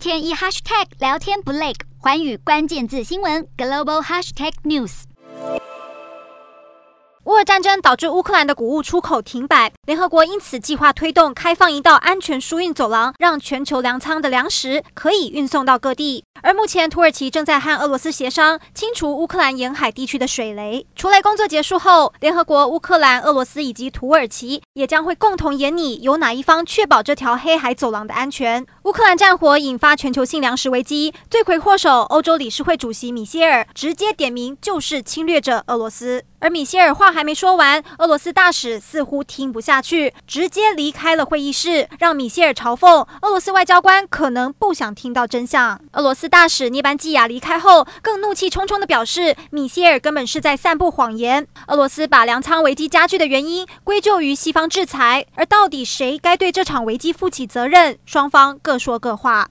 天一 hashtag 聊天不累，环宇关键字新闻 global hashtag news。乌尔战争导致乌克兰的谷物出口停摆，联合国因此计划推动开放一道安全输运走廊，让全球粮仓的粮食可以运送到各地。而目前，土耳其正在和俄罗斯协商清除乌克兰沿海地区的水雷。除雷工作结束后，联合国、乌克兰、俄罗斯以及土耳其也将会共同研拟由哪一方确保这条黑海走廊的安全。乌克兰战火引发全球性粮食危机，罪魁祸首欧洲理事会主席米歇尔直接点名就是侵略者俄罗斯。而米歇尔话还没说完，俄罗斯大使似乎听不下去，直接离开了会议室，让米歇尔嘲讽俄罗斯外交官可能不想听到真相。俄罗斯。大使涅班基亚离开后，更怒气冲冲地表示，米歇尔根本是在散布谎言。俄罗斯把粮仓危机加剧的原因归咎于西方制裁，而到底谁该对这场危机负起责任？双方各说各话。